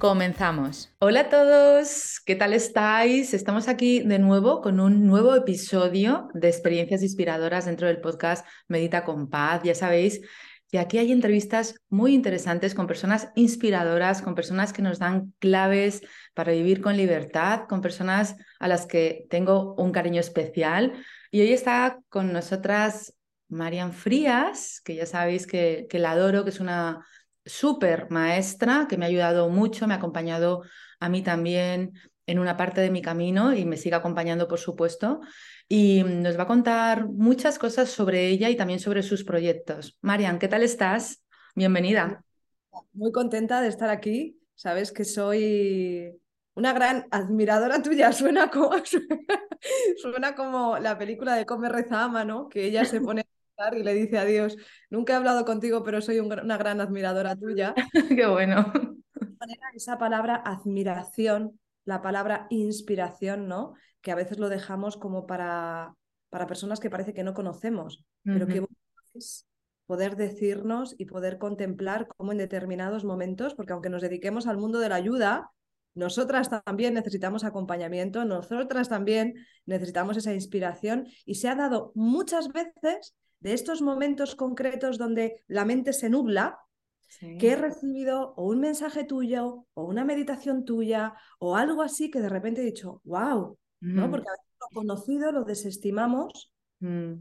Comenzamos. Hola a todos, ¿qué tal estáis? Estamos aquí de nuevo con un nuevo episodio de experiencias inspiradoras dentro del podcast Medita con Paz. Ya sabéis que aquí hay entrevistas muy interesantes con personas inspiradoras, con personas que nos dan claves para vivir con libertad, con personas a las que tengo un cariño especial. Y hoy está con nosotras Marian Frías, que ya sabéis que, que la adoro, que es una súper maestra que me ha ayudado mucho, me ha acompañado a mí también en una parte de mi camino y me sigue acompañando, por supuesto. Y nos va a contar muchas cosas sobre ella y también sobre sus proyectos. Marian, ¿qué tal estás? Bienvenida. Muy contenta de estar aquí. Sabes que soy una gran admiradora tuya. Suena como, suena como la película de Come Reza Ama, ¿no? Que ella se pone y le dice adiós. Nunca he hablado contigo, pero soy una gran admiradora tuya. Qué bueno. Esa palabra admiración, la palabra inspiración, ¿no? Que a veces lo dejamos como para, para personas que parece que no conocemos, pero que es poder decirnos y poder contemplar cómo en determinados momentos, porque aunque nos dediquemos al mundo de la ayuda, nosotras también necesitamos acompañamiento, nosotras también necesitamos esa inspiración y se ha dado muchas veces de estos momentos concretos donde la mente se nubla, que he recibido o un mensaje tuyo o una meditación tuya o algo así que de repente he dicho, wow, ¿no? Porque a veces lo conocido lo desestimamos. Mm.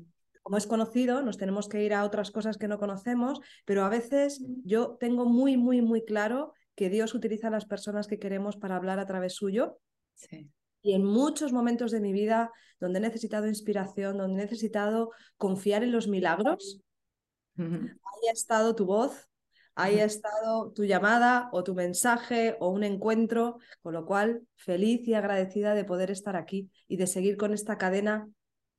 Como es conocido, nos tenemos que ir a otras cosas que no conocemos, pero a veces yo tengo muy, muy, muy claro que Dios utiliza a las personas que queremos para hablar a través suyo. Sí. Y en muchos momentos de mi vida donde he necesitado inspiración, donde he necesitado confiar en los milagros, ahí ha estado tu voz, ahí ha estado tu llamada o tu mensaje o un encuentro, con lo cual feliz y agradecida de poder estar aquí y de seguir con esta cadena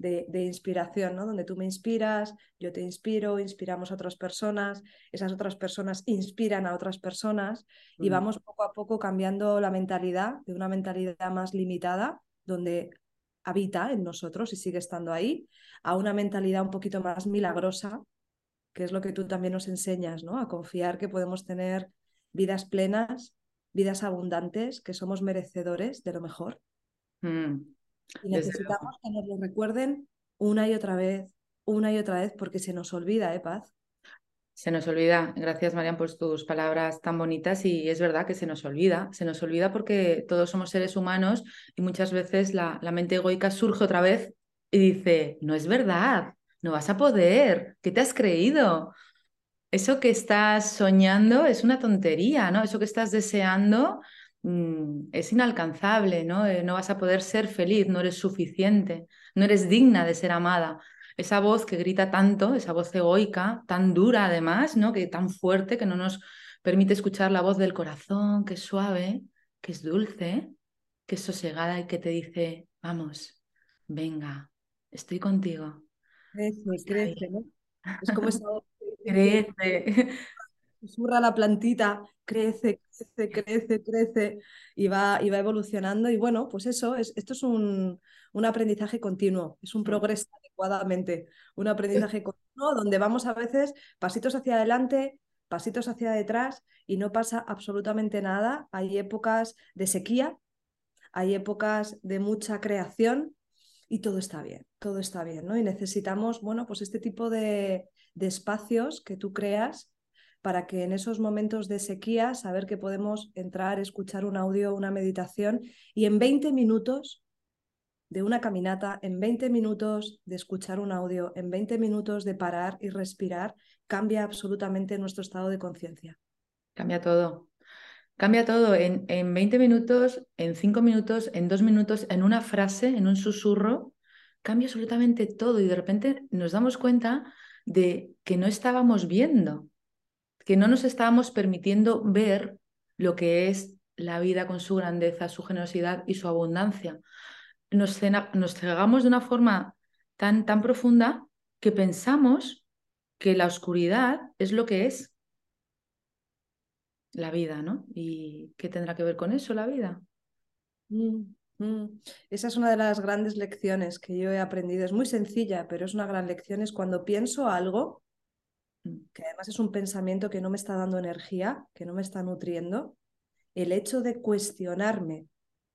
de, inspiración, ¿no? Donde tú me inspiras, yo te inspiro, inspiramos a otras personas, esas otras personas inspiran a otras personas y vamos poco a poco cambiando la mentalidad de una mentalidad más limitada, donde habita en nosotros y sigue estando ahí, a una mentalidad un poquito más milagrosa, que es lo que tú también nos enseñas, ¿no? A confiar que podemos tener vidas plenas, vidas abundantes, que somos merecedores de lo mejor. Mm. Y necesitamos que nos lo recuerden una y otra vez, una y otra vez, porque se nos olvida, ¿eh, Paz? Se nos olvida. Gracias, Marian, por tus palabras tan bonitas. Y es verdad que se nos olvida. Se nos olvida porque todos somos seres humanos y muchas veces la, la mente egoica surge otra vez y dice, no es verdad, no vas a poder, ¿qué te has creído? Eso que estás soñando es una tontería, ¿no? Eso que estás deseando Mm, es inalcanzable, ¿no? Eh, no vas a poder ser feliz, no eres suficiente, no eres digna de ser amada. Esa voz que grita tanto, esa voz egoica, tan dura además, ¿no? Que tan fuerte que no nos permite escuchar la voz del corazón, que es suave, que es dulce, que es sosegada y que te dice, vamos, venga, estoy contigo. Crece, crece, ¿no? Es como esa voz crece. Susurra la plantita, crece, crece, crece, crece y va, y va evolucionando. Y bueno, pues eso, es, esto es un, un aprendizaje continuo, es un progreso adecuadamente, un aprendizaje continuo donde vamos a veces pasitos hacia adelante, pasitos hacia detrás y no pasa absolutamente nada. Hay épocas de sequía, hay épocas de mucha creación y todo está bien, todo está bien, ¿no? Y necesitamos, bueno, pues este tipo de, de espacios que tú creas para que en esos momentos de sequía saber que podemos entrar, escuchar un audio, una meditación y en 20 minutos de una caminata, en 20 minutos de escuchar un audio, en 20 minutos de parar y respirar, cambia absolutamente nuestro estado de conciencia. Cambia todo. Cambia todo en, en 20 minutos, en 5 minutos, en 2 minutos, en una frase, en un susurro. Cambia absolutamente todo y de repente nos damos cuenta de que no estábamos viendo, que no nos estábamos permitiendo ver lo que es la vida con su grandeza, su generosidad y su abundancia nos, cegamos de una forma tan, tan profunda que pensamos que la oscuridad es lo que es la vida, ¿no? ¿Y qué tendrá que ver con eso la vida? Mm, mm. Esa es una de las grandes lecciones que yo he aprendido. Es muy sencilla, pero es una gran lección. Es cuando pienso algo. Que además es un pensamiento que no me está dando energía, que no me está nutriendo, el hecho de cuestionarme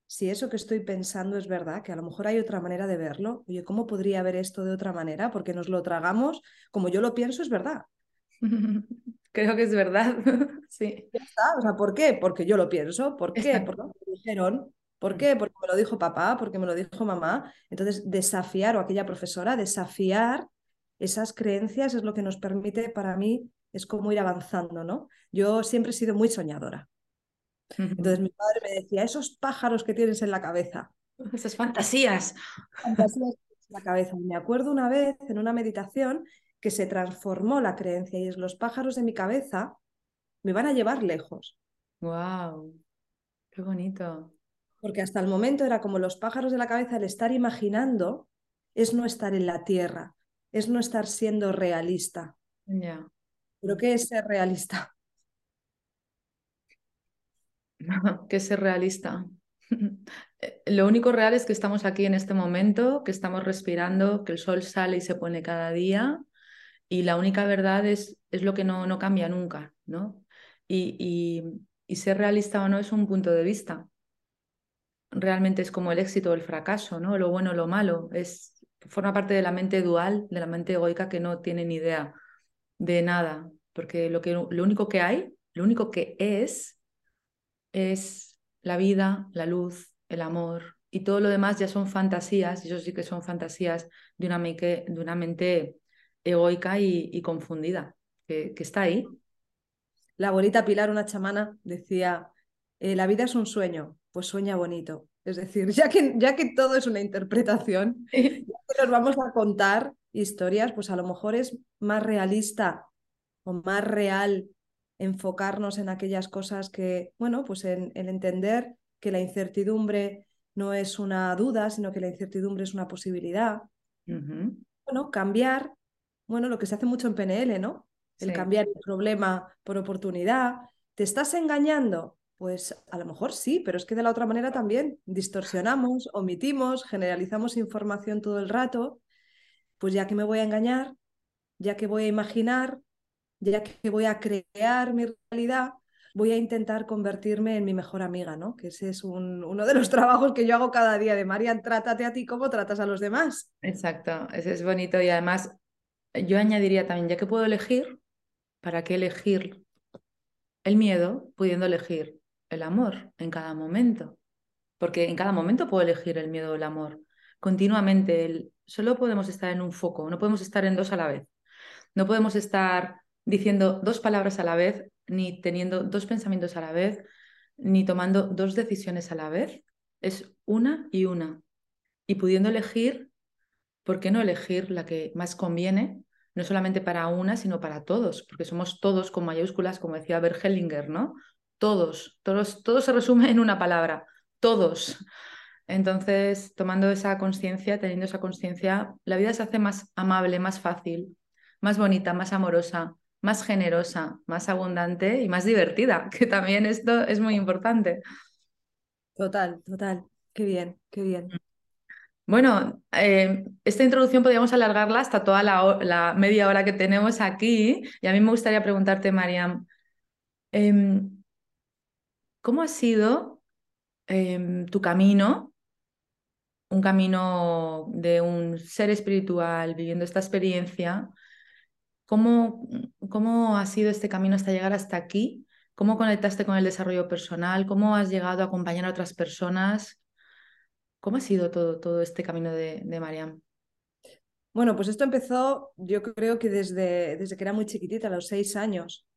si eso que estoy pensando es verdad, que a lo mejor hay otra manera de verlo. Oye, ¿cómo podría ver esto de otra manera? Porque nos lo tragamos, como yo lo pienso, es verdad. Creo que es verdad. sí. Ya está. O sea, ¿por qué? Porque yo lo pienso. ¿Por qué? Porque me lo dijeron. ¿Por mm. qué? Porque me lo dijo papá, porque me lo dijo mamá. Entonces, desafiar, o aquella profesora, desafiar esas creencias es lo que nos permite, para mí, es como ir avanzando, ¿no? Yo siempre he sido muy soñadora. Entonces mi padre me decía, esos pájaros que tienes en la cabeza. Esas fantasías. Fantasías en la cabeza. Me acuerdo una vez en una meditación que se transformó la creencia y es los pájaros de mi cabeza me van a llevar lejos. ¡Wow! ¡Qué bonito! Porque hasta el momento era como los pájaros de la cabeza, el estar imaginando es no estar en la tierra, es no estar siendo realista. ¿Pero qué es ser realista? que ser realista. Lo único real es que estamos aquí en este momento, que estamos respirando, que el sol sale y se pone cada día y la única verdad es, es lo que no, no cambia nunca, ¿no? Y, y, ser realista o no es un punto de vista. Realmente es como el éxito o el fracaso, ¿no? Lo bueno o lo malo. Es, forma parte de la mente dual, de la mente egoica que no tiene ni idea de nada, porque lo, que, lo único que hay, lo único que es, es la vida, la luz, el amor y todo lo demás ya son fantasías, y eso sí que son fantasías de una mente, de una mente egoica y, confundida, que, está ahí. La abuelita Pilar, una chamana, decía, eh, la vida es un sueño, pues sueña bonito. Es decir, ya que, ya que todo es una interpretación, ya que nos vamos a contar historias, pues a lo mejor es más realista o más real enfocarnos en aquellas cosas que, bueno, pues en, entender que la incertidumbre no es una duda, sino que la incertidumbre es una posibilidad. Bueno, cambiar, bueno, lo que se hace mucho en PNL, ¿no? El cambiar el problema por oportunidad. ¿Te estás engañando? Pues a lo mejor sí, pero es que de la otra manera también distorsionamos, omitimos, generalizamos información todo el rato. Pues ya que me voy a engañar, ya que voy a imaginar, ya que voy a crear mi realidad, voy a intentar convertirme en mi mejor amiga, ¿no? Que ese es uno de los trabajos que yo hago cada día de Marian, trátate a ti como tratas a los demás. Exacto, ese es bonito y además yo añadiría también, ya que puedo elegir, ¿para qué elegir el miedo pudiendo elegir el amor en cada momento? Porque en cada momento puedo elegir el miedo o el amor. Continuamente, el, solo podemos estar en un foco, no podemos estar en dos a la vez. No podemos estar diciendo dos palabras a la vez, ni teniendo dos pensamientos a la vez, ni tomando dos decisiones a la vez. Es una y una. Y pudiendo elegir, ¿por qué no elegir la que más conviene? No solamente para una, sino para todos, porque somos todos con mayúsculas, como decía Bert Hellinger, ¿no? Todos, todos, todo se resume en una palabra, todos. Entonces, tomando esa conciencia, teniendo esa conciencia, la vida se hace más amable, más fácil, más bonita, más amorosa, más generosa, más abundante y más divertida, que también esto es muy importante. Total, total. Qué bien, qué bien. Bueno, eh, esta introducción podríamos alargarla hasta toda la, media hora que tenemos aquí y a mí me gustaría preguntarte, Mariam, em, ¿cómo ha sido em, tu camino, un camino de un ser espiritual viviendo esta experiencia? ¿Cómo, ¿Cómo ha sido este camino hasta llegar hasta aquí? ¿Cómo conectaste con el desarrollo personal? ¿Cómo has llegado a acompañar a otras personas? ¿Cómo ha sido todo, todo este camino de, de Mariam? Bueno, pues esto empezó yo creo que desde, desde que era muy chiquitita, a los seis años,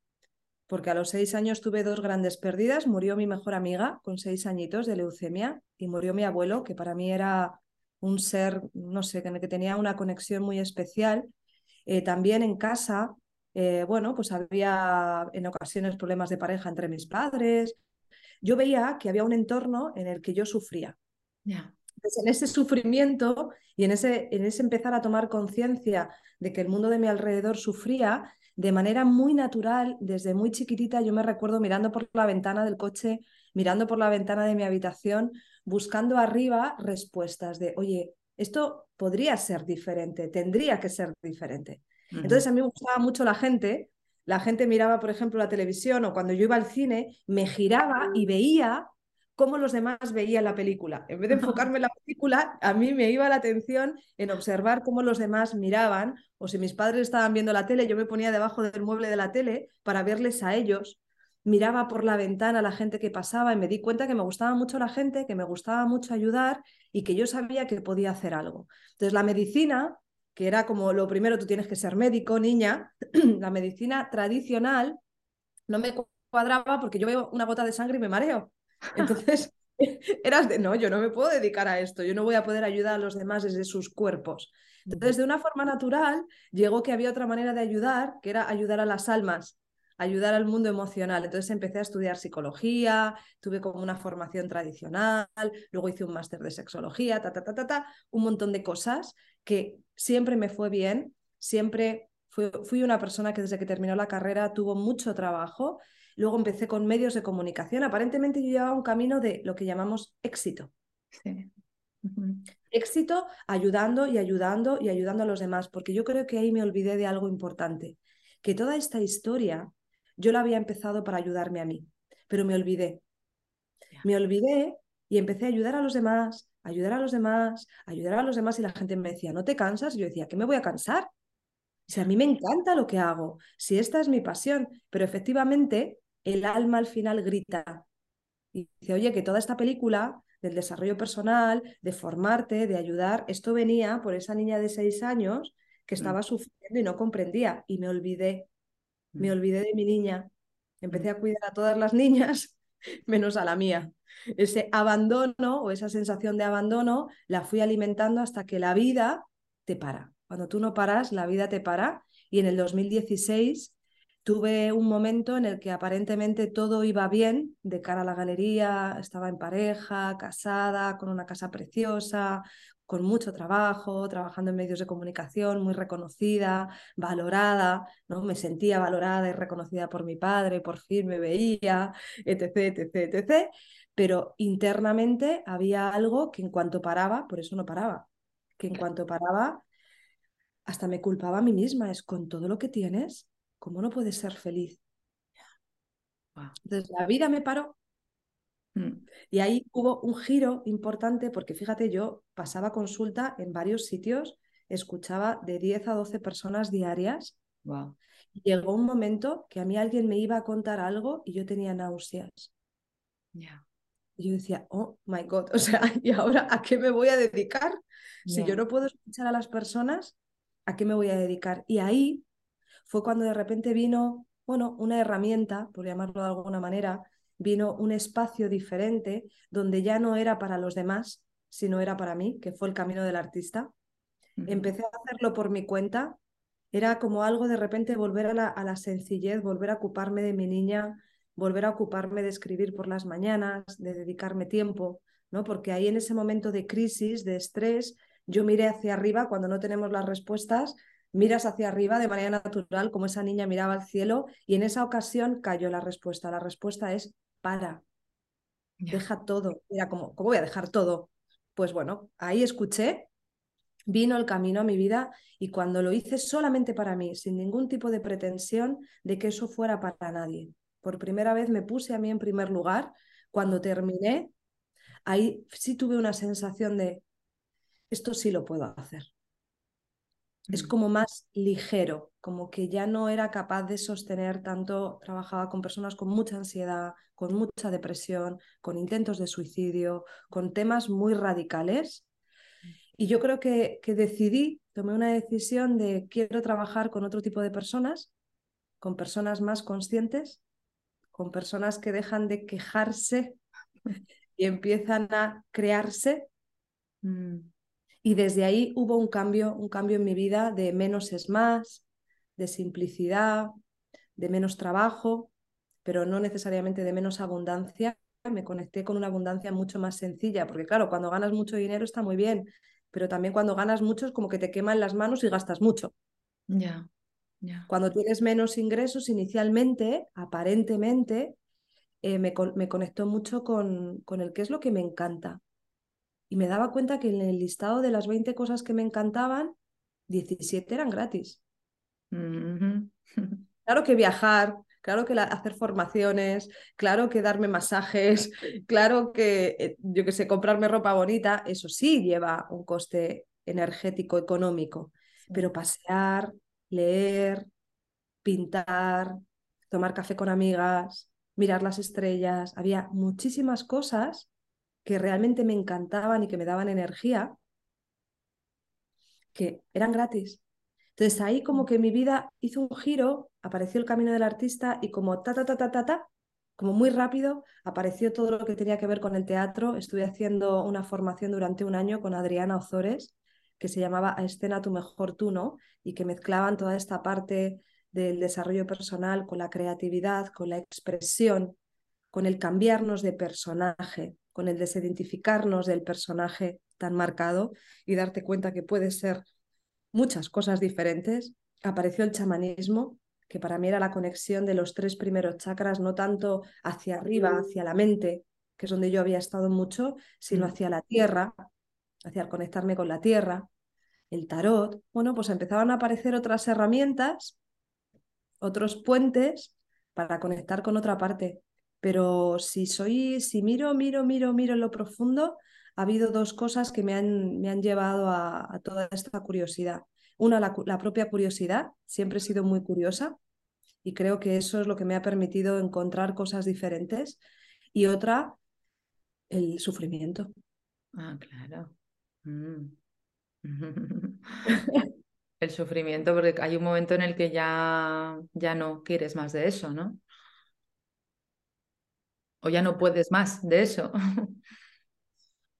porque a los seis años tuve dos grandes pérdidas. Murió mi mejor amiga con seis añitos de leucemia y murió mi abuelo, que para mí era un ser, no sé, con el que tenía una conexión muy especial. Eh, también en casa, eh, bueno, pues había en ocasiones problemas de pareja entre mis padres. Yo veía que había un entorno en el que yo sufría. en ese sufrimiento y en ese, en ese empezar a tomar conciencia de que el mundo de mi alrededor sufría, de manera muy natural, desde muy chiquitita, yo me recuerdo mirando por la ventana del coche, mirando por la ventana de mi habitación, buscando arriba respuestas de, oye, esto podría ser diferente, tendría que ser diferente. Entonces a mí me gustaba mucho la gente, la gente miraba, por ejemplo, la televisión o cuando yo iba al cine, me giraba y veía cómo los demás veían la película. En vez de enfocarme en la película, a mí me iba la atención en observar cómo los demás miraban, o si mis padres estaban viendo la tele, yo me ponía debajo del mueble de la tele para verles a ellos. Miraba por la ventana a la gente que pasaba y me di cuenta que me gustaba mucho la gente, que me gustaba mucho ayudar y que yo sabía que podía hacer algo. Entonces la medicina, que era como lo primero, tú tienes que ser médico, niña, la medicina tradicional no me cuadraba porque yo veo una gota de sangre y me mareo. Entonces, eras de, no, yo no me puedo dedicar a esto, yo no voy a poder ayudar a los demás desde sus cuerpos. Entonces, de una forma natural, llegó que había otra manera de ayudar, que era ayudar a las almas, ayudar al mundo emocional. Entonces empecé a estudiar psicología, tuve como una formación tradicional, luego hice un máster de sexología, ta, ta, ta, ta, ta, un montón de cosas que siempre me fue bien, siempre fui, fui una persona que desde que terminó la carrera tuvo mucho trabajo Luego empecé con medios de comunicación. Aparentemente yo llevaba un camino de lo que llamamos éxito. Éxito ayudando y ayudando y ayudando a los demás, porque yo creo que ahí me olvidé de algo importante, que toda esta historia yo la había empezado para ayudarme a mí, pero me olvidé. Me olvidé y empecé a ayudar a los demás, ayudar a los demás, ayudar a los demás y la gente me decía, ¿no te cansas? Y yo decía, ¿qué me voy a cansar? Si a mí me encanta lo que hago, si esta es mi pasión, pero efectivamente el alma al final grita y dice, oye, que toda esta película del desarrollo personal, de formarte, de ayudar, esto venía por esa niña de seis años que mm. estaba sufriendo y no comprendía y me olvidé, me mm. olvidé de mi niña, empecé mm. a cuidar a todas las niñas menos a la mía. Ese abandono o esa sensación de abandono la fui alimentando hasta que la vida te para. Cuando tú no paras, la vida te para. Y en el 2016 Tuve un momento en el que aparentemente todo iba bien de cara a la galería, estaba en pareja, casada, con una casa preciosa, con mucho trabajo, trabajando en medios de comunicación, muy reconocida, valorada, ¿no? Me sentía valorada y reconocida por mi padre, por fin me veía, etc, etc, etc. Pero internamente había algo que en cuanto paraba, por eso no paraba, que en cuanto paraba, hasta me culpaba a mí misma, es con todo lo que tienes, ¿cómo no puedes ser feliz? Entonces la vida me paró. Mm. Y ahí hubo un giro importante porque fíjate, yo pasaba consulta en varios sitios, escuchaba de 10 a 12 personas diarias. Y llegó un momento que a mí alguien me iba a contar algo y yo tenía náuseas. Y yo decía, oh my God, o sea, ¿y ahora a qué me voy a dedicar? Si yo no puedo escuchar a las personas, ¿a qué me voy a dedicar? Y ahí fue cuando de repente vino, bueno, una herramienta, por llamarlo de alguna manera, vino un espacio diferente donde ya no era para los demás, sino era para mí, que fue el camino del artista. Empecé a hacerlo por mi cuenta. Era como algo de repente volver a la, a la sencillez, volver a ocuparme de mi niña, volver a ocuparme de escribir por las mañanas, de dedicarme tiempo, ¿no? Porque ahí en ese momento de crisis, de estrés, yo miré hacia arriba cuando no tenemos las respuestas miras hacia arriba de manera natural, como esa niña miraba al cielo, y en esa ocasión cayó la respuesta. La respuesta es para, deja todo. Era como, ¿cómo voy a dejar todo? Pues bueno, ahí escuché, vino el camino a mi vida y cuando lo hice solamente para mí, sin ningún tipo de pretensión de que eso fuera para nadie. Por primera vez me puse a mí en primer lugar. Cuando terminé, ahí sí tuve una sensación de, esto sí lo puedo hacer es Mm. como más ligero, como que ya no era capaz de sostener tanto, trabajaba con personas con mucha ansiedad, con mucha depresión, con intentos de suicidio, con temas muy radicales. Y yo creo que, que decidí, tomé una decisión de quiero trabajar con otro tipo de personas, con personas más conscientes, con personas que dejan de quejarse y empiezan a crearse Mm. Y desde ahí hubo un cambio, un cambio en mi vida de menos es más, de simplicidad, de menos trabajo, pero no necesariamente de menos abundancia. Me conecté con una abundancia mucho más sencilla, porque claro, cuando ganas mucho dinero está muy bien, pero también cuando ganas mucho es como que te queman las manos y gastas mucho. Ya. Cuando tienes menos ingresos, inicialmente, aparentemente, eh, me, me conectó mucho con, con el qué es lo que me encanta. Y me daba cuenta que en el listado de las 20 cosas que me encantaban, 17 eran gratis. Mhm. Claro que viajar, claro que la- hacer formaciones, claro que darme masajes, claro que, eh, yo que sé, comprarme ropa bonita, eso sí lleva un coste energético, económico. Pero pasear, leer, pintar, tomar café con amigas, mirar las estrellas, había muchísimas cosas que realmente me encantaban y que me daban energía, que eran gratis. Entonces ahí como que mi vida hizo un giro, apareció el camino del artista y como ta, ta, ta, ta, ta, ta, como muy rápido, apareció todo lo que tenía que ver con el teatro. Estuve haciendo una formación durante un año con Adriana Ozores, que se llamaba A escena tu mejor tú, ¿no? Y que mezclaban toda esta parte del desarrollo personal con la creatividad, con la expresión, con el cambiarnos de personaje, con el desidentificarnos del personaje tan marcado y darte cuenta que puede ser muchas cosas diferentes. Apareció el chamanismo, que para mí era la conexión de los tres primeros chakras, no tanto hacia arriba, hacia la mente, que es donde yo había estado mucho, sino Mm. hacia la tierra, hacia el conectarme con la tierra, el tarot. Bueno, pues empezaban a aparecer otras herramientas, otros puentes para conectar con otra parte. Pero si soy, si miro, miro, miro, miro en lo profundo, ha habido dos cosas que me han, me han llevado a, toda esta curiosidad. Una, la propia curiosidad, siempre he sido muy curiosa y creo que eso es lo que me ha permitido encontrar cosas diferentes. Y otra, el sufrimiento. Ah, claro. Mm. El sufrimiento, porque hay un momento en el que ya, ya no quieres más de eso, ¿no? O ya no puedes más de eso.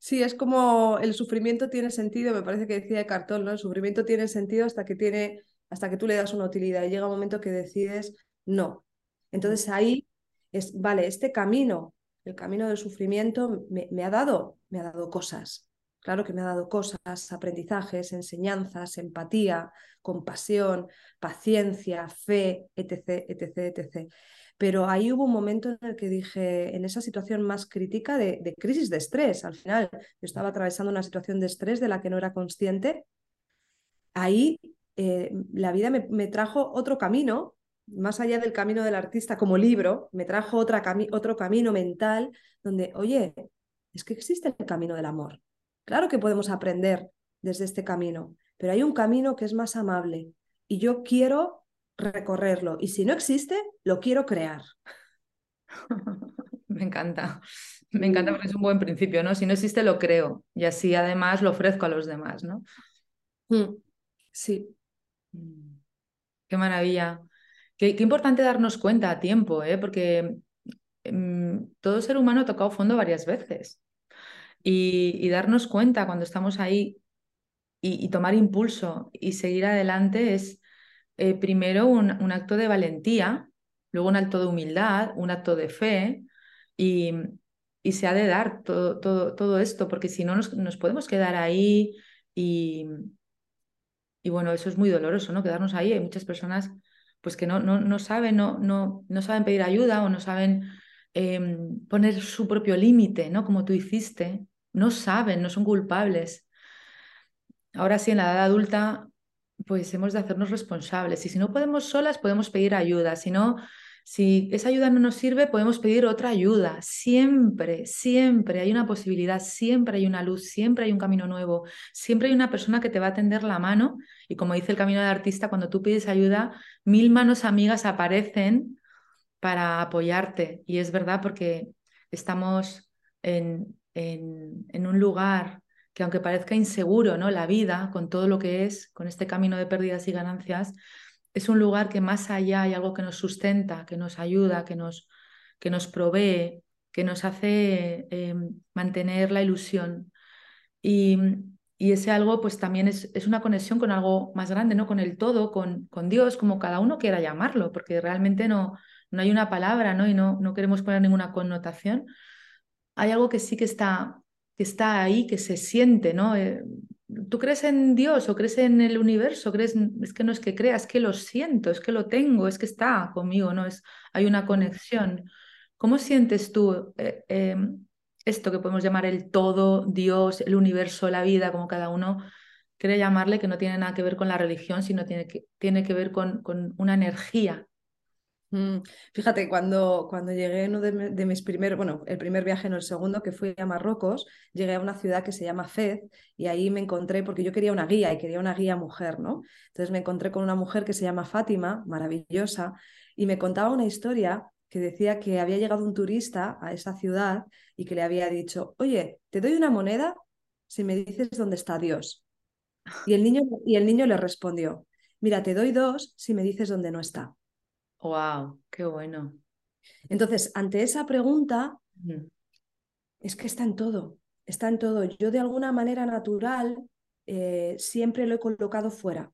Sí, es como el sufrimiento tiene sentido, me parece que decía de cartón, ¿no? El sufrimiento tiene sentido hasta que tiene, hasta que tú le das una utilidad y llega un momento que decides no. Entonces ahí es, vale, este camino, el camino del sufrimiento me, me ha dado, me ha dado cosas. Claro que me ha dado cosas, aprendizajes, enseñanzas, empatía, compasión, paciencia, fe, etc., etc., etc. Pero ahí hubo un momento en el que dije, en esa situación más crítica de, crisis de estrés, al final, yo estaba atravesando una situación de estrés de la que no era consciente, ahí eh, la vida me, me, trajo otro camino, más allá del camino del artista como libro, me trajo otra cami otro camino mental donde, oye, es que existe el camino del amor. Claro que podemos aprender desde este camino, pero hay un camino que es más amable y yo quiero recorrerlo y si no existe, lo quiero crear. Me encanta, me encanta porque es un buen principio, ¿no? Si no existe, lo creo y así además lo ofrezco a los demás, ¿no? Mm. Sí. Qué maravilla. Qué, qué, importante darnos cuenta a tiempo, ¿eh? Porque mmm, todo ser humano ha tocado fondo varias veces y, y darnos cuenta cuando estamos ahí y, y, tomar impulso y seguir adelante es eh, primero un, un acto de valentía, luego un acto de humildad, un acto de fe y, y se ha de dar todo, todo, todo esto, porque si no nos, nos, podemos quedar ahí y, y, bueno, eso es muy doloroso, ¿no? Quedarnos ahí. Hay muchas personas pues que no, no, no saben, no, no, no saben pedir ayuda o no saben eh, poner su propio límite, ¿no? Como tú hiciste. No saben, no son culpables. Ahora sí, en la edad adulta, pues hemos de hacernos responsables. Y si no podemos solas, podemos pedir ayuda. Si no, Si esa ayuda no nos sirve, podemos pedir otra ayuda. Siempre, siempre hay una posibilidad, siempre hay una luz, siempre hay un camino nuevo, siempre hay una persona que te va a tender la mano. Y como dice el camino del artista, cuando tú pides ayuda, mil manos amigas aparecen para apoyarte. Y es verdad porque estamos en, en, en un lugar que aunque parezca inseguro, ¿no? La vida, con todo lo que es, con este camino de pérdidas y ganancias, es un lugar que más allá hay algo que nos sustenta, que nos ayuda, que nos, que nos provee, que nos hace eh, mantener la ilusión. Y, ese algo pues también es, es, una conexión con algo más grande, ¿no? Con el todo, con, con Dios, como cada uno quiera llamarlo, porque realmente no, no hay una palabra, ¿no? Y no, no queremos poner ninguna connotación. Hay algo que sí que está, que está ahí, que se siente, ¿no? Eh, ¿Tú crees en Dios o crees en el universo? ¿Crees? Es que no es que creas, es que lo siento, es que lo tengo, es que está conmigo, ¿no? Es, hay una conexión. ¿Cómo sientes tú eh, em, esto que podemos llamar el todo, Dios, el universo, la vida, como cada uno quiere llamarle, que no tiene nada que ver con la religión, sino tiene que, tiene que ver con, con una energía Mm, fíjate, cuando, cuando llegué uno de, mis primeros, bueno, el primer viaje, no el segundo, que fui a Marruecos, llegué a una ciudad que se llama Fez y ahí me encontré, porque yo quería una guía y quería una guía mujer, ¿no? Entonces me encontré con una mujer que se llama Fátima, maravillosa, y me contaba una historia que decía que había llegado un turista a esa ciudad y que le había dicho, oye, te doy una moneda si me dices dónde está Dios. Y el niño, y el niño le respondió, mira, te doy dos si me dices dónde no está. Wow, qué bueno. Entonces, ante esa pregunta, es que está en todo, está en todo. Yo de alguna manera natural eh, siempre lo he colocado fuera.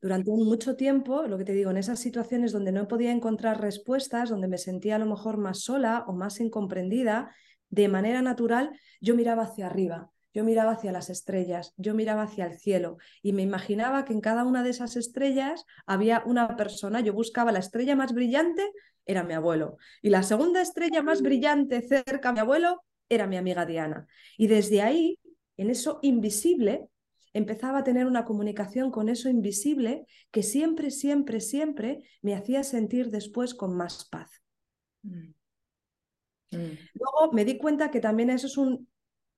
Durante mucho tiempo, lo que te digo, en esas situaciones donde no podía encontrar respuestas, donde me sentía a lo mejor más sola o más incomprendida, de manera natural yo miraba hacia arriba yo miraba hacia las estrellas, yo miraba hacia el cielo y me imaginaba que en cada una de esas estrellas había una persona, yo buscaba la estrella más brillante, era mi abuelo, y la segunda estrella más brillante cerca de mi abuelo era mi amiga Diana. Y desde ahí, en eso invisible, empezaba a tener una comunicación con eso invisible que siempre, siempre, siempre me hacía sentir después con más paz. Mm. Mm. Luego me di cuenta que también eso es un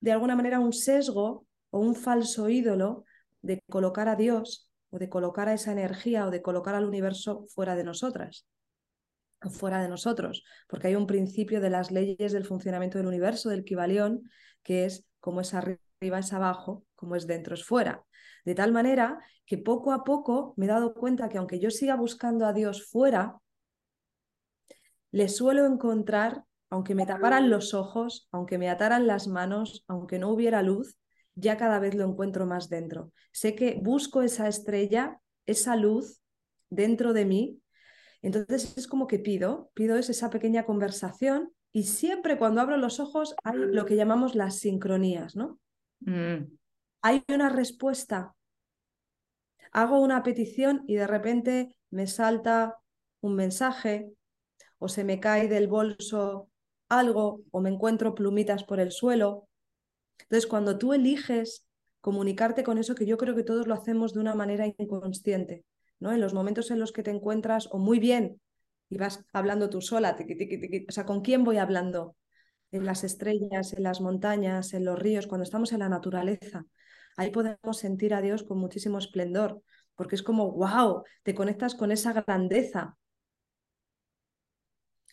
de alguna manera un sesgo o un falso ídolo de colocar a Dios o de colocar a esa energía o de colocar al universo fuera de nosotras o fuera de nosotros, porque hay un principio de las leyes del funcionamiento del universo, del Kibalión, que es como es arriba es abajo, como es dentro es fuera. De tal manera que poco a poco me he dado cuenta que aunque yo siga buscando a Dios fuera, le suelo encontrar aunque me taparan los ojos, aunque me ataran las manos, aunque no hubiera luz, ya cada vez lo encuentro más dentro. Sé que busco esa estrella, esa luz dentro de mí. Entonces es como que pido, pido es esa pequeña conversación y siempre cuando abro los ojos hay lo que llamamos las sincronías, ¿no? Mm. Hay una respuesta. Hago una petición y de repente me salta un mensaje o se me cae del bolso algo o me encuentro plumitas por el suelo. Entonces, cuando tú eliges comunicarte con eso, que yo creo que todos lo hacemos de una manera inconsciente, ¿no? En los momentos en los que te encuentras o muy bien y vas hablando tú sola, o sea, ¿con quién voy hablando? En las estrellas, en las montañas, en los ríos, cuando estamos en la naturaleza. Ahí podemos sentir a Dios con muchísimo esplendor, porque es como, wow, te conectas con esa grandeza,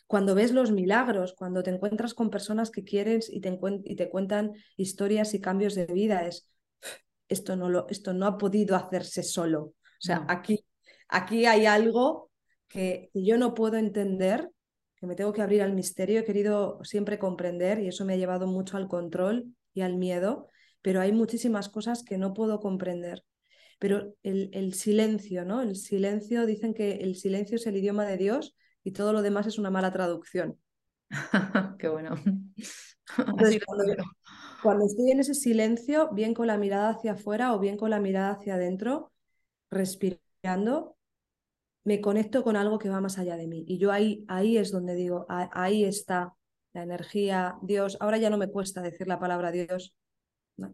cuando ves los milagros, cuando te encuentras con personas que quieres y te, y te cuentan historias y cambios de vida, es, esto no, lo, esto no ha podido hacerse solo. O sea, aquí, aquí hay algo que yo no puedo entender, que me tengo que abrir al misterio, he querido siempre comprender y eso me ha llevado mucho al control y al miedo, pero hay muchísimas cosas que no puedo comprender. Pero el, el silencio, ¿no? El silencio, dicen que el silencio es el idioma de Dios y todo lo demás es una mala traducción. Qué bueno. cuando, estoy en ese silencio, bien con la mirada hacia afuera o bien con la mirada hacia adentro, respirando, me conecto con algo que va más allá de mí. Y yo ahí, ahí es donde digo, ahí está la energía, Dios. Ahora ya no me cuesta decir la palabra Dios.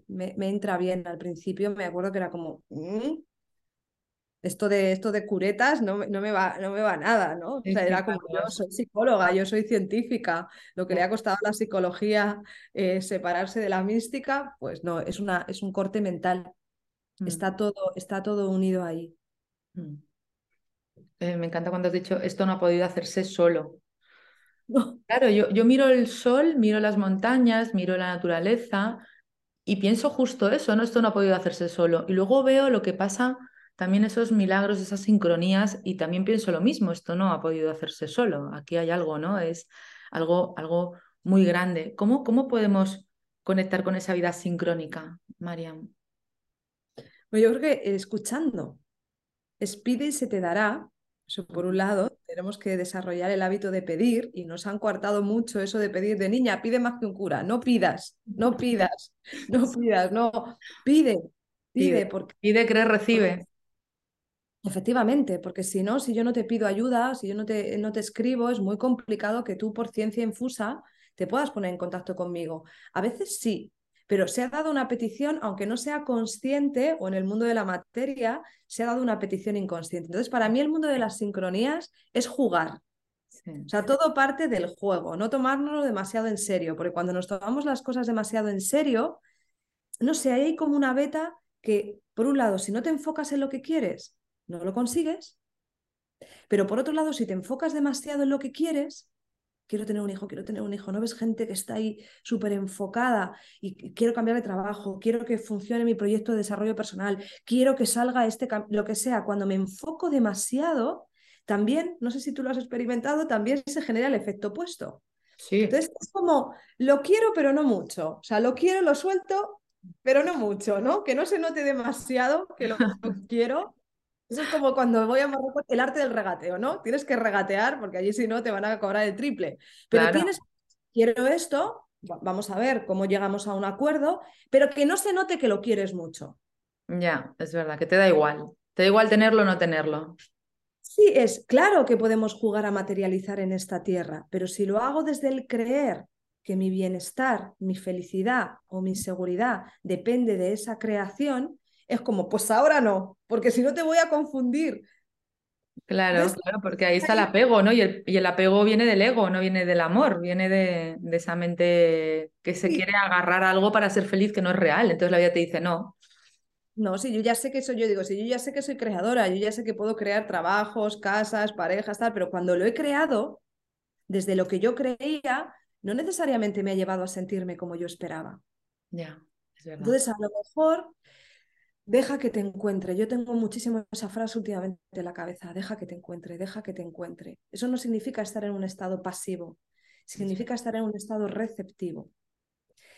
Me, entra bien al principio, me acuerdo que era como, mm", esto de, esto de curetas no, no, me va, no me va nada, ¿no? O sea, era como yo soy psicóloga, yo soy científica, lo que le ha costado a la psicología eh, separarse de la mística, pues no, es, una, es un corte mental. Mm. Está, todo, está todo unido ahí. Mm. Eh, me encanta cuando has dicho, esto no ha podido hacerse solo. Claro, yo, yo miro el sol, miro las montañas, miro la naturaleza y pienso justo eso, ¿no? Esto no ha podido hacerse solo. Y luego veo lo que pasa también esos milagros, esas sincronías, y también pienso lo mismo, esto no ha podido hacerse solo, aquí hay algo, ¿no? Es algo, algo muy grande. ¿Cómo, cómo podemos conectar con esa vida sincrónica, Mariam? Pues yo creo que escuchando, es pide y se te dará. Eso por un lado, tenemos que desarrollar el hábito de pedir y nos han coartado mucho eso de pedir de niña, pide más que un cura, no pidas, no pidas, no pidas, no, pide, pide, porque pide, cree, recibe. Efectivamente, porque si no, si yo no te pido ayuda, si yo no te, no te escribo, es muy complicado que tú por ciencia infusa te puedas poner en contacto conmigo. A veces sí, pero se ha dado una petición, aunque no sea consciente o en el mundo de la materia, se ha dado una petición inconsciente. Entonces, para mí el mundo de las sincronías es jugar. O sea, todo parte del juego, no tomárnoslo demasiado en serio, porque cuando nos tomamos las cosas demasiado en serio, no sé, hay como una beta que, por un lado, si no te enfocas en lo que quieres, no lo consigues. Pero por otro lado, si te enfocas demasiado en lo que quieres, quiero tener un hijo, quiero tener un hijo, ¿no ves gente que está ahí súper enfocada y quiero cambiar de trabajo, quiero que funcione mi proyecto de desarrollo personal, quiero que salga este, lo que sea, cuando me enfoco demasiado, también, no sé si tú lo has experimentado, también se genera el efecto opuesto. Sí. Entonces es como, lo quiero pero no mucho, o sea, lo quiero, lo suelto, pero no mucho, ¿no? Que no se note demasiado que lo quiero eso es como cuando voy a Marruecos, el arte del regateo, ¿no? Tienes que regatear porque allí si no te van a cobrar el triple. Pero tienes, quiero esto, vamos a ver cómo llegamos a un acuerdo, pero que no se note que lo quieres mucho. Ya, es verdad, que te da igual. Te da igual tenerlo o no tenerlo. Sí, es claro que podemos jugar a materializar en esta tierra, pero si lo hago desde el creer que mi bienestar, mi felicidad o mi seguridad depende de esa creación, es como, pues ahora no, porque si no te voy a confundir. Claro, claro, porque ahí está el apego, ¿no? Y el, y el, apego viene del ego, no viene del amor, viene de, de esa mente que se quiere agarrar a algo para ser feliz que no es real. Entonces la vida te dice, no. No, sí, yo ya sé que soy, yo digo, sí, yo ya sé que soy creadora, yo ya sé que puedo crear trabajos, casas, parejas, tal, pero cuando lo he creado, desde lo que yo creía, no necesariamente me ha llevado a sentirme como yo esperaba. Ya, es verdad. Entonces, a lo mejor Deja que te encuentre. Yo tengo muchísimo esa frase últimamente en la cabeza. Deja que te encuentre, deja que te encuentre. Eso no significa estar en un estado pasivo, significa estar en un estado receptivo.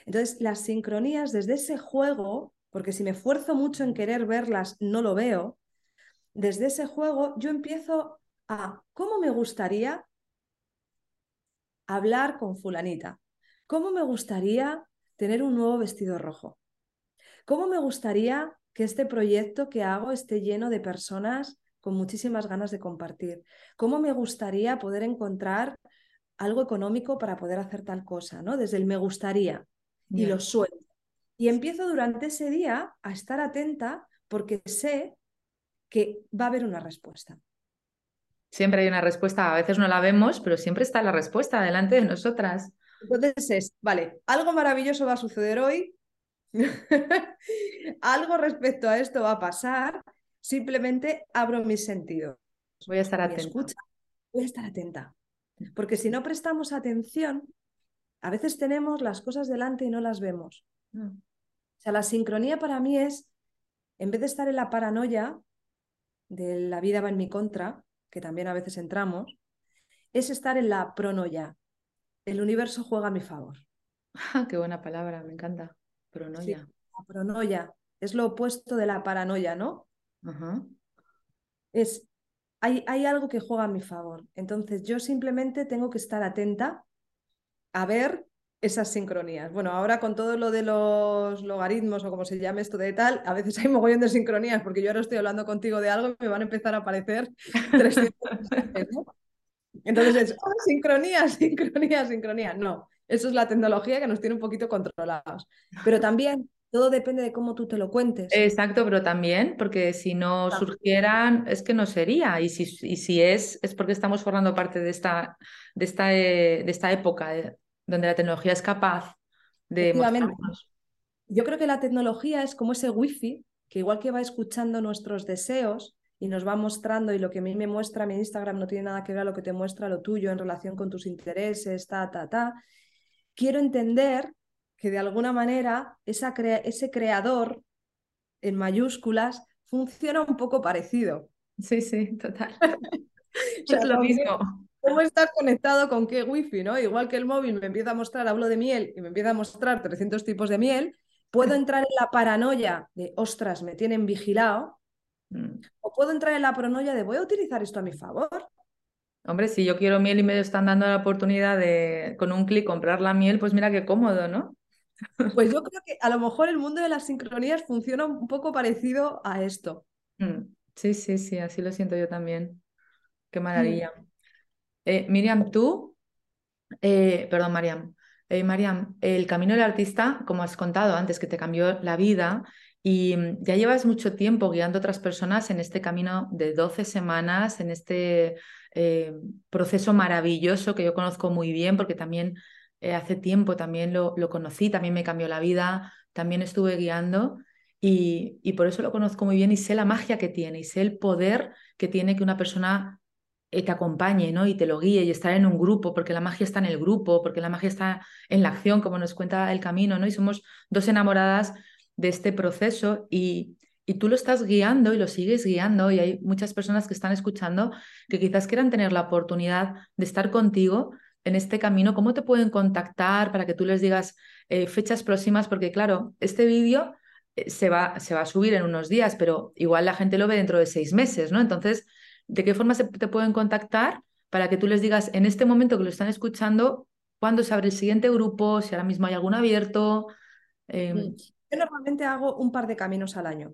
Entonces, las sincronías desde ese juego, porque si me esfuerzo mucho en querer verlas, no lo veo, desde ese juego yo empiezo a, ¿cómo me gustaría hablar con fulanita? ¿Cómo me gustaría tener un nuevo vestido rojo? ¿Cómo me gustaría que este proyecto que hago esté lleno de personas con muchísimas ganas de compartir. ¿Cómo me gustaría poder encontrar algo económico para poder hacer tal cosa? ¿no? Desde el me gustaría y lo suelto. Y empiezo durante ese día a estar atenta porque sé que va a haber una respuesta. Siempre hay una respuesta, a veces no la vemos, pero siempre está la respuesta delante de nosotras. Entonces es, vale, algo maravilloso va a suceder hoy, Algo respecto a esto va a pasar, simplemente abro mis sentidos. Voy a estar atenta. voy a estar atenta. Porque si no prestamos atención, a veces tenemos las cosas delante y no las vemos. Mm. O sea, la sincronía para mí es, en vez de estar en la paranoia de la vida va en mi contra, que también a veces entramos, es estar en la pronoia. El universo juega a mi favor. Qué buena palabra, me encanta. Pronoia. la pronoia es lo opuesto de la paranoia, ¿no? Es, hay, hay algo que juega a mi favor. Entonces yo simplemente tengo que estar atenta a ver esas sincronías. Bueno, ahora con todo lo de los logaritmos o como se llame esto de tal, a veces hay mogollón de sincronías porque yo ahora estoy hablando contigo de algo y me van a empezar a aparecer 300 Entonces es, oh, sincronía, sincronía, sincronía. No, eso es la tecnología que nos tiene un poquito controlados. Pero también todo depende de cómo tú te lo cuentes. Exacto, pero también porque si no surgieran, es que no sería. Y si, y si es, es porque estamos formando parte de esta, de esta, eh, de esta época eh, donde la tecnología es capaz de mostrarnos. Yo creo que la tecnología es como ese wifi que igual que va escuchando nuestros deseos y nos va mostrando y lo que a mí me muestra mi Instagram no tiene nada que ver a lo que te muestra lo tuyo en relación con tus intereses, ta, ta, ta. Quiero entender que de alguna manera esa ese creador en mayúsculas funciona un poco parecido. Sí, sí, total. es lo mismo. ¿Cómo estás conectado con qué wifi, no? Igual que el móvil me empieza a mostrar, hablo de miel y me empieza a mostrar 300 tipos de miel, puedo entrar en la paranoia de, ostras, me tienen vigilado, mm. o puedo entrar en la paranoia de, voy a utilizar esto a mi favor. Hombre, si yo quiero miel y me están dando la oportunidad de con un clic comprar la miel, pues mira qué cómodo, ¿no? Pues yo creo que a lo mejor el mundo de las sincronías funciona un poco parecido a esto. Mm. Sí, sí, sí, así lo siento yo también. Qué maravilla. Eh, Miriam, tú, eh, perdón, Mariam, eh, Mariam, el camino del artista, como has contado antes, que te cambió la vida y mm, ya llevas mucho tiempo guiando a otras personas en este camino de 12 semanas, en este eh, proceso maravilloso que yo conozco muy bien porque también eh, hace tiempo también lo, lo, conocí, también me cambió la vida, también estuve guiando y, y por eso lo conozco muy bien y sé la magia que tiene y sé el poder que tiene que una persona eh, te acompañe ¿no? y te lo guíe y estar en un grupo, porque la magia está en el grupo, porque la magia está en la acción, como nos cuenta el camino, ¿no? Y somos dos enamoradas de este proceso y, y tú lo estás guiando y lo sigues guiando y hay muchas personas que están escuchando que quizás quieran tener la oportunidad de estar contigo en este camino, ¿cómo te pueden contactar para que tú les digas eh, fechas próximas? Porque claro, este vídeo eh, se, va, se va a subir en unos días, pero igual la gente lo ve dentro de seis meses, ¿no? Entonces, ¿De qué forma se te pueden contactar para que tú les digas en este momento que lo están escuchando cuándo se abre el siguiente grupo, si ahora mismo hay algún abierto? Em, mm. Yo normalmente hago un par de caminos al año.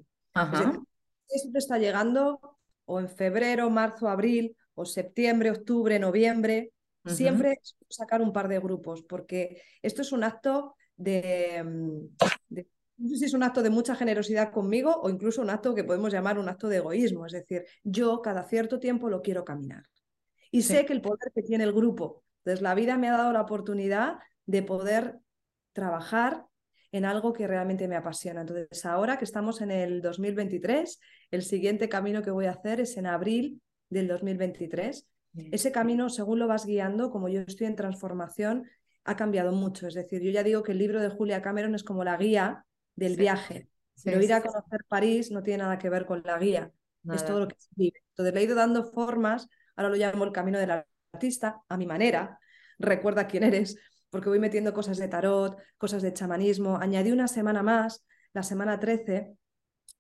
Esto te está llegando o en febrero, marzo, abril, o septiembre, octubre, noviembre. Siempre sacar un par de grupos, porque esto es un acto de, de no sé si es un acto de mucha generosidad conmigo o incluso un acto que podemos llamar un acto de egoísmo. Es decir, yo cada cierto tiempo lo quiero caminar. Y sé que el poder que tiene el grupo. Entonces, la vida me ha dado la oportunidad de poder trabajar en algo que realmente me apasiona. Entonces, ahora que estamos en el 2023, el siguiente camino que voy a hacer es en abril del 2023. Ese camino, según lo vas guiando, como yo estoy en transformación, ha cambiado mucho. Es decir, yo ya digo que el libro de Julia Cameron es como la guía del viaje. Pero ir a conocer París no tiene nada que ver con la guía, es todo lo que se vive. Entonces le he ido dando formas, ahora lo llamo el camino del artista, a mi manera, recuerda quién eres, porque voy metiendo cosas de tarot, cosas de chamanismo, añadí una semana más, la semana 13,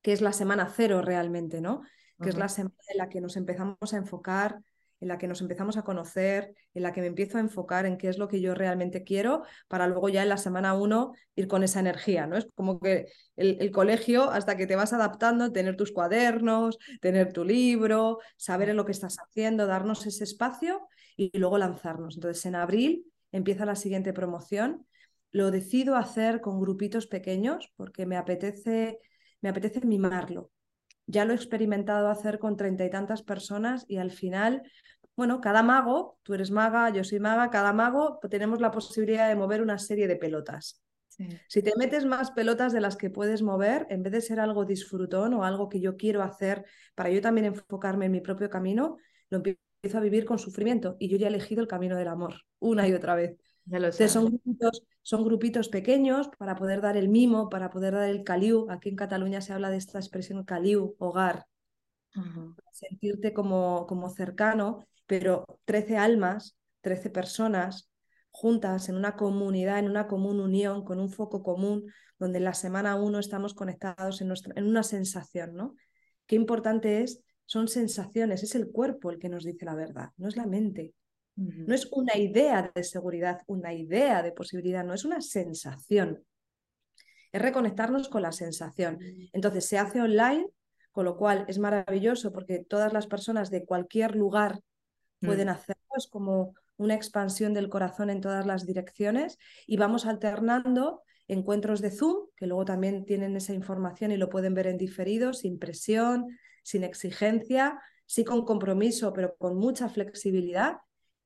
que es la semana cero realmente, ¿no? Que es la semana en la que nos empezamos a enfocar en la que nos empezamos a conocer, en la que me empiezo a enfocar en qué es lo que yo realmente quiero, para luego ya en la semana uno ir con esa energía, ¿no? Es como que el, colegio, hasta que te vas adaptando, tener tus cuadernos, tener tu libro, saber en lo que estás haciendo, darnos ese espacio y luego lanzarnos. Entonces, en abril empieza la siguiente promoción. Lo decido hacer con grupitos pequeños porque me apetece, me apetece mimarlo ya lo he experimentado hacer con treinta y tantas personas y al final, bueno, cada mago, tú eres maga, yo soy maga, cada mago tenemos la posibilidad de mover una serie de pelotas. Si te metes más pelotas de las que puedes mover, en vez de ser algo disfrutón o algo que yo quiero hacer para yo también enfocarme en mi propio camino, lo empiezo a vivir con sufrimiento y yo ya he elegido el camino del amor una y otra vez. son grupitos, son grupitos pequeños para poder dar el mimo, para poder dar el caliu. Aquí en Cataluña se habla de esta expresión caliu, hogar. Sentirte como, como cercano, pero 13 almas, 13 personas juntas en una comunidad, en una común unión, con un foco común, donde en la semana uno estamos conectados en, nuestra, en una sensación, ¿no? Qué importante es, son sensaciones, es el cuerpo el que nos dice la verdad, no es la mente. No es una idea de seguridad, una idea de posibilidad, no es una sensación. Es reconectarnos con la sensación. Entonces se hace online, con lo cual es maravilloso porque todas las personas de cualquier lugar pueden mm. hacerlo. Es como una expansión del corazón en todas las direcciones y vamos alternando encuentros de Zoom, que luego también tienen esa información y lo pueden ver en diferido, sin presión, sin exigencia, sí con compromiso, pero con mucha flexibilidad,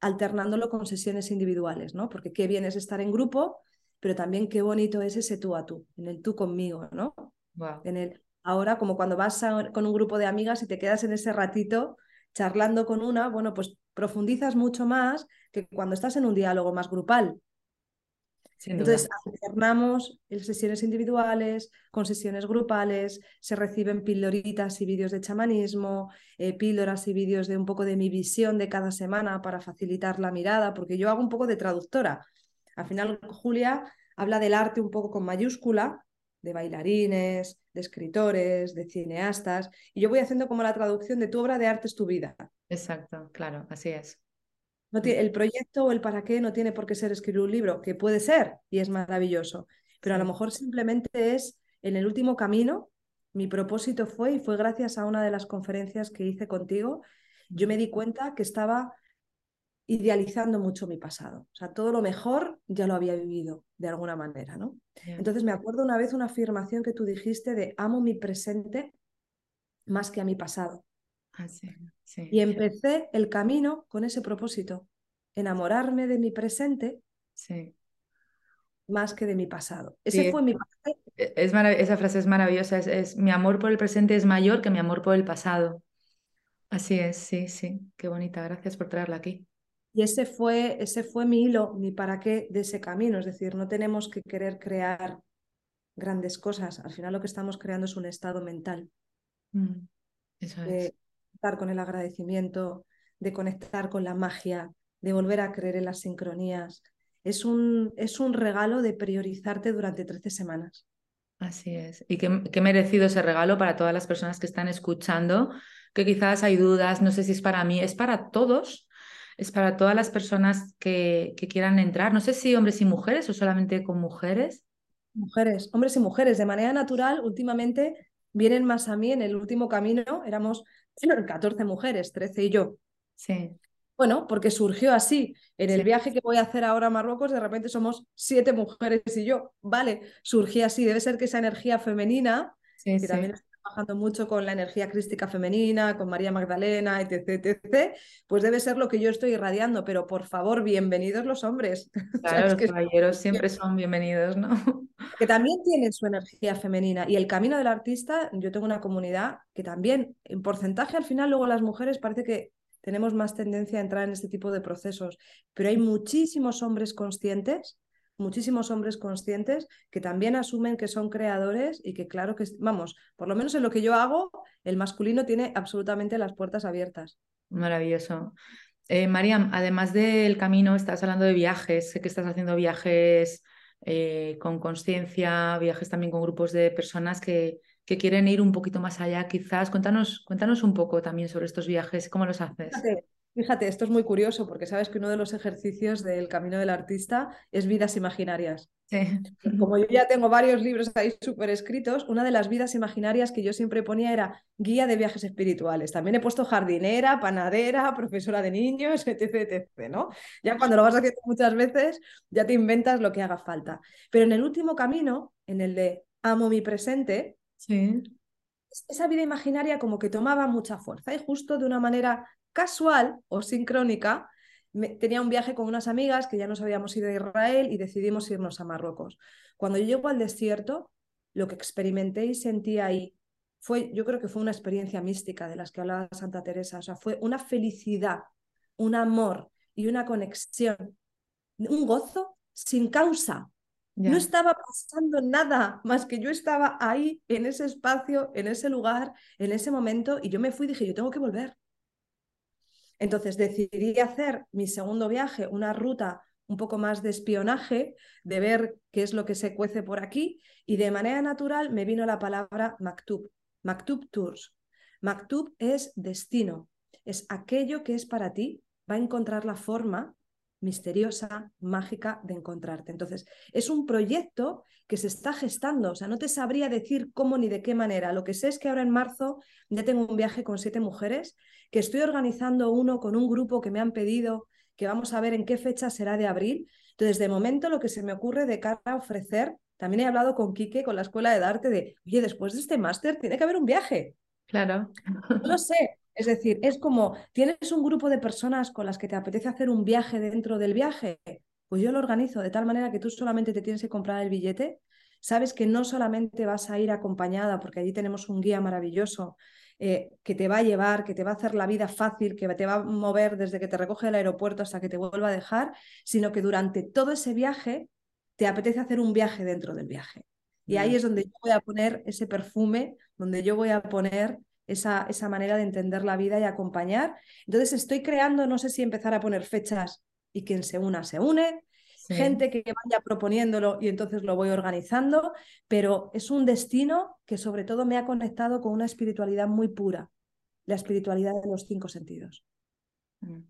alternándolo con sesiones individuales, ¿no? Porque qué bien es estar en grupo, pero también qué bonito es ese tú a tú, en el tú conmigo, ¿no? En el ahora como cuando vas con un grupo de amigas y te quedas en ese ratito charlando con una, bueno, pues profundizas mucho más que cuando estás en un diálogo más grupal. Entonces, alternamos sesiones individuales con sesiones grupales, se reciben píldoritas y vídeos de chamanismo, eh, píldoras y vídeos de un poco de mi visión de cada semana para facilitar la mirada, porque yo hago un poco de traductora. Al final, Julia habla del arte un poco con mayúscula, de bailarines, de escritores, de cineastas, y yo voy haciendo como la traducción de tu obra de arte es tu vida. Exacto, claro, así es. No el proyecto o el para qué no tiene por qué ser escribir un libro, que puede ser y es maravilloso, pero a lo mejor simplemente es en el último camino. Mi propósito fue, y fue gracias a una de las conferencias que hice contigo, yo me di cuenta que estaba idealizando mucho mi pasado. O sea, todo lo mejor ya lo había vivido de alguna manera, ¿no? Entonces me acuerdo una vez una afirmación que tú dijiste de amo mi presente más que a mi pasado. Ah, y empecé el camino con ese propósito, enamorarme de mi presente más que de mi pasado. Ese fue mi e, es Esa frase es maravillosa, es, mi amor por el presente es mayor que mi amor por el pasado. Así es, sí, sí, qué bonita, gracias por traerla aquí. Y ese fue, ese fue mi hilo, mi para qué de ese camino. Es decir, no tenemos que querer crear grandes cosas. Al final lo que estamos creando es un estado mental. Mm, eso de con el agradecimiento, de conectar con la magia, de volver a creer en las sincronías. Es un, es un regalo de priorizarte durante 13 semanas. Así es. Y qué, qué merecido ese regalo para todas las personas que están escuchando, que quizás hay dudas, no sé si es para mí, es para todos es para todas las personas que, que, quieran entrar. No sé si hombres y mujeres o solamente con mujeres. Mujeres, hombres y mujeres. De manera natural, últimamente vienen más a mí. En el último camino éramos 14 mujeres, 13 y yo. Sí. Bueno, porque surgió así. En el viaje que voy a hacer ahora a Marruecos, de repente somos siete mujeres y yo. Vale, surgió así. Debe ser que esa energía femenina, que también trabajando mucho con la energía crística femenina, con María Magdalena, etc, etc, pues debe ser lo que yo estoy irradiando, pero por favor, bienvenidos los hombres. Claro, los caballeros siempre son bienvenidos, ¿no? Que también tienen su energía femenina. Y el camino del artista, yo tengo una comunidad que también, en porcentaje, al final, luego las mujeres parece que tenemos más tendencia a entrar en este tipo de procesos, pero hay muchísimos hombres conscientes muchísimos hombres conscientes que también asumen que son creadores y que claro que, vamos, por lo menos en lo que yo hago, el masculino tiene absolutamente las puertas abiertas. Maravilloso. Eh, Mariam, además del camino, estás hablando de viajes, sé que estás haciendo viajes eh, con conciencia, viajes también con grupos de personas que, que, quieren ir un poquito más allá, quizás. Cuéntanos, cuéntanos un poco también sobre estos viajes, cómo los haces. Fíjate, esto es muy curioso porque sabes que uno de los ejercicios del camino del artista es vidas imaginarias. Como yo ya tengo varios libros ahí súper escritos, una de las vidas imaginarias que yo siempre ponía era guía de viajes espirituales. También he puesto jardinera, panadera, profesora de niños, etc, etc. ¿no? Ya cuando lo vas haciendo muchas veces, ya te inventas lo que haga falta. Pero en el último camino, en el de amo mi presente, sí. esa vida imaginaria como que tomaba mucha fuerza y justo de una manera casual o sincrónica, tenía un viaje con unas amigas que ya nos habíamos ido a Israel y decidimos irnos a Marruecos. Cuando yo llego al desierto, lo que experimenté y sentí ahí fue, yo creo que fue una experiencia mística de las que hablaba Santa Teresa, o sea, fue una felicidad, un amor y una conexión, un gozo sin causa. No estaba pasando nada más que yo estaba ahí, en ese espacio, en ese lugar, en ese momento, y yo me fui y dije, yo tengo que volver. Entonces decidí hacer mi segundo viaje, una ruta un poco más de espionaje, de ver qué es lo que se cuece por aquí, y de manera natural me vino la palabra Maktub, Maktub Tours. Maktub es destino, es aquello que es para ti, va a encontrar la forma misteriosa, mágica de encontrarte. Entonces, es un proyecto que se está gestando, o sea, no te sabría decir cómo ni de qué manera. Lo que sé es que ahora en marzo ya tengo un viaje con siete mujeres, que estoy organizando uno con un grupo que me han pedido, que vamos a ver en qué fecha será de abril. Entonces, de momento lo que se me ocurre de cara a ofrecer también he hablado con Quique, con la Escuela de Arte, de, oye, después de este máster tiene que haber un viaje. Claro. No lo sé. Es decir, es como, ¿tienes un grupo de personas con las que te apetece hacer un viaje dentro del viaje? Pues yo lo organizo de tal manera que tú solamente te tienes que comprar el billete. Sabes que no solamente vas a ir acompañada, porque allí tenemos un guía maravilloso eh, que te va a llevar, que te va a hacer la vida fácil, que te va a mover desde que te recoge el aeropuerto hasta que te vuelva a dejar, sino que durante todo ese viaje te apetece hacer un viaje dentro del viaje. Y ahí es donde yo voy a poner ese perfume, donde yo voy a poner esa, esa manera de entender la vida y acompañar. Entonces estoy creando, no sé si empezar a poner fechas y quien se una, se une, gente que vaya proponiéndolo y entonces lo voy organizando, pero es un destino que sobre todo me ha conectado con una espiritualidad muy pura, la espiritualidad de los cinco sentidos. Mm.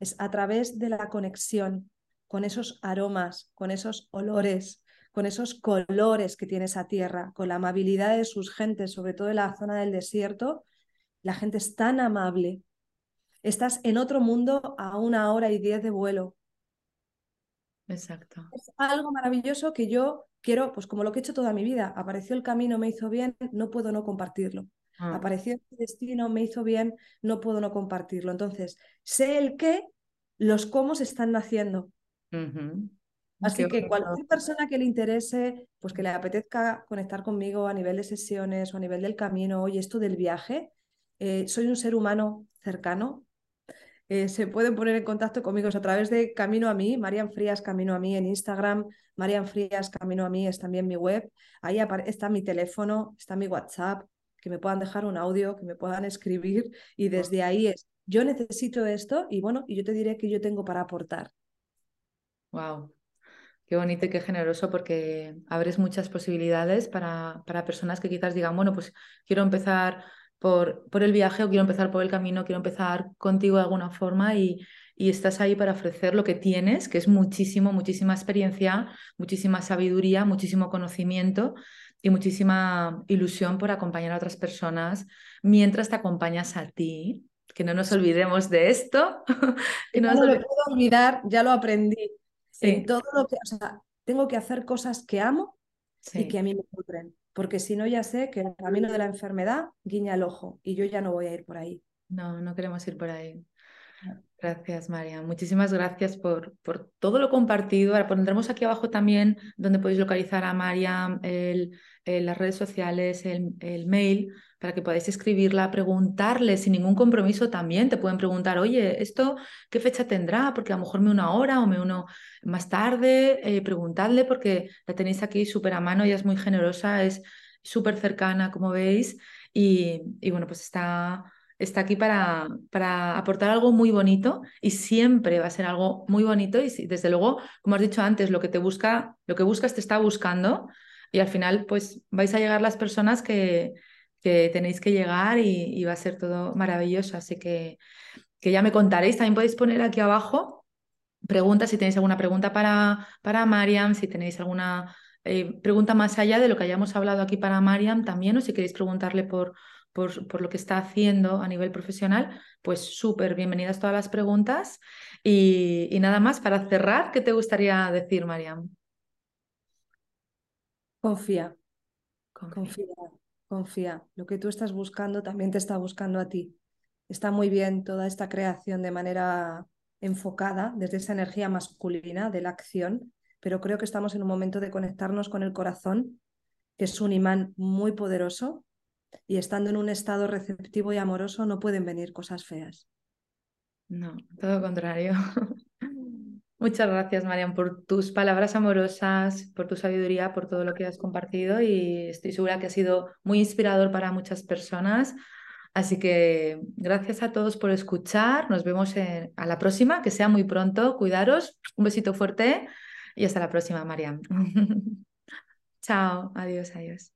Es a través de la conexión con esos aromas, con esos olores, con esos colores que tiene esa tierra, con la amabilidad de sus gentes, sobre todo en la zona del desierto, la gente es tan amable. Estás en otro mundo a una hora y diez de vuelo. Exacto. Es algo maravilloso que yo quiero, pues como lo que he hecho toda mi vida, apareció el camino, me hizo bien, no puedo no compartirlo. Ah. Apareció el destino, me hizo bien, no puedo no compartirlo. Entonces, sé el qué, los cómo se están naciendo. Así que cualquier persona que le interese, pues que le apetezca conectar conmigo a nivel de sesiones o a nivel del camino, oye, esto del viaje, eh, soy un ser humano cercano, eh, se pueden poner en contacto conmigo a través de Camino a mí, Marian Frías Camino a mí en Instagram, Marian Frías Camino a mí es también mi web, ahí está mi teléfono, está mi WhatsApp, que me puedan dejar un audio, que me puedan escribir y desde ahí es, yo necesito esto y bueno, y yo te diré que yo tengo para aportar. Wow, qué bonito y qué generoso porque abres muchas posibilidades para, para personas que quizás digan, bueno, pues quiero empezar por, por, el viaje o quiero empezar por el camino, quiero empezar contigo de alguna forma y, y, estás ahí para ofrecer lo que tienes, que es muchísimo, muchísima experiencia, muchísima sabiduría, muchísimo conocimiento y muchísima ilusión por acompañar a otras personas mientras te acompañas a ti. Que no nos olvidemos de esto. que no, no lo puedo olvidar, ya lo aprendí todo lo que, o sea, tengo que hacer cosas que amo y que a mí me nutren, porque si no ya sé que el camino de la enfermedad guiña el ojo y yo ya no voy a ir por ahí. No, no queremos ir por ahí. Gracias, María. Muchísimas gracias por, por todo lo compartido. Ahora pondremos aquí abajo también donde podéis localizar a María, el, las redes sociales, el, el mail para que podáis escribirla, preguntarle sin ningún compromiso también. Te pueden preguntar, oye, ¿esto qué fecha tendrá? Porque a lo mejor me uno ahora o me uno más tarde. Eh, preguntadle porque la tenéis aquí súper a mano, ella es muy generosa, es súper cercana, como veis. Y, bueno, pues está, está aquí para, para aportar algo muy bonito y siempre va a ser algo muy bonito. Y desde luego, como has dicho antes, lo que te busca, lo que buscas te está buscando. Y al final, pues vais a llegar las personas que, que tenéis que llegar y, va a ser todo maravilloso. Así que, que ya me contaréis. También podéis poner aquí abajo preguntas si tenéis alguna pregunta para, para Mariam, si tenéis alguna eh, pregunta más allá de lo que hayamos hablado aquí para Mariam también, o si queréis preguntarle por, por, por lo que está haciendo a nivel profesional, pues súper bienvenidas todas las preguntas. Y, y, nada más, para cerrar, ¿qué te gustaría decir, Mariam? Confía. Confía. Confía, lo que tú estás buscando también te está buscando a ti. Está muy bien toda esta creación de manera enfocada desde esa energía masculina de la acción, pero creo que estamos en un momento de conectarnos con el corazón, que es un imán muy poderoso, y estando en un estado receptivo y amoroso no pueden venir cosas feas. No, todo lo contrario. Muchas gracias, Marian, por tus palabras amorosas, por tu sabiduría, por todo lo que has compartido y estoy segura que ha sido muy inspirador para muchas personas. Así que gracias a todos por escuchar. Nos vemos a la próxima, que sea muy pronto. Cuidaros. Un besito fuerte y hasta la próxima, Marian. Chao, adiós, adiós.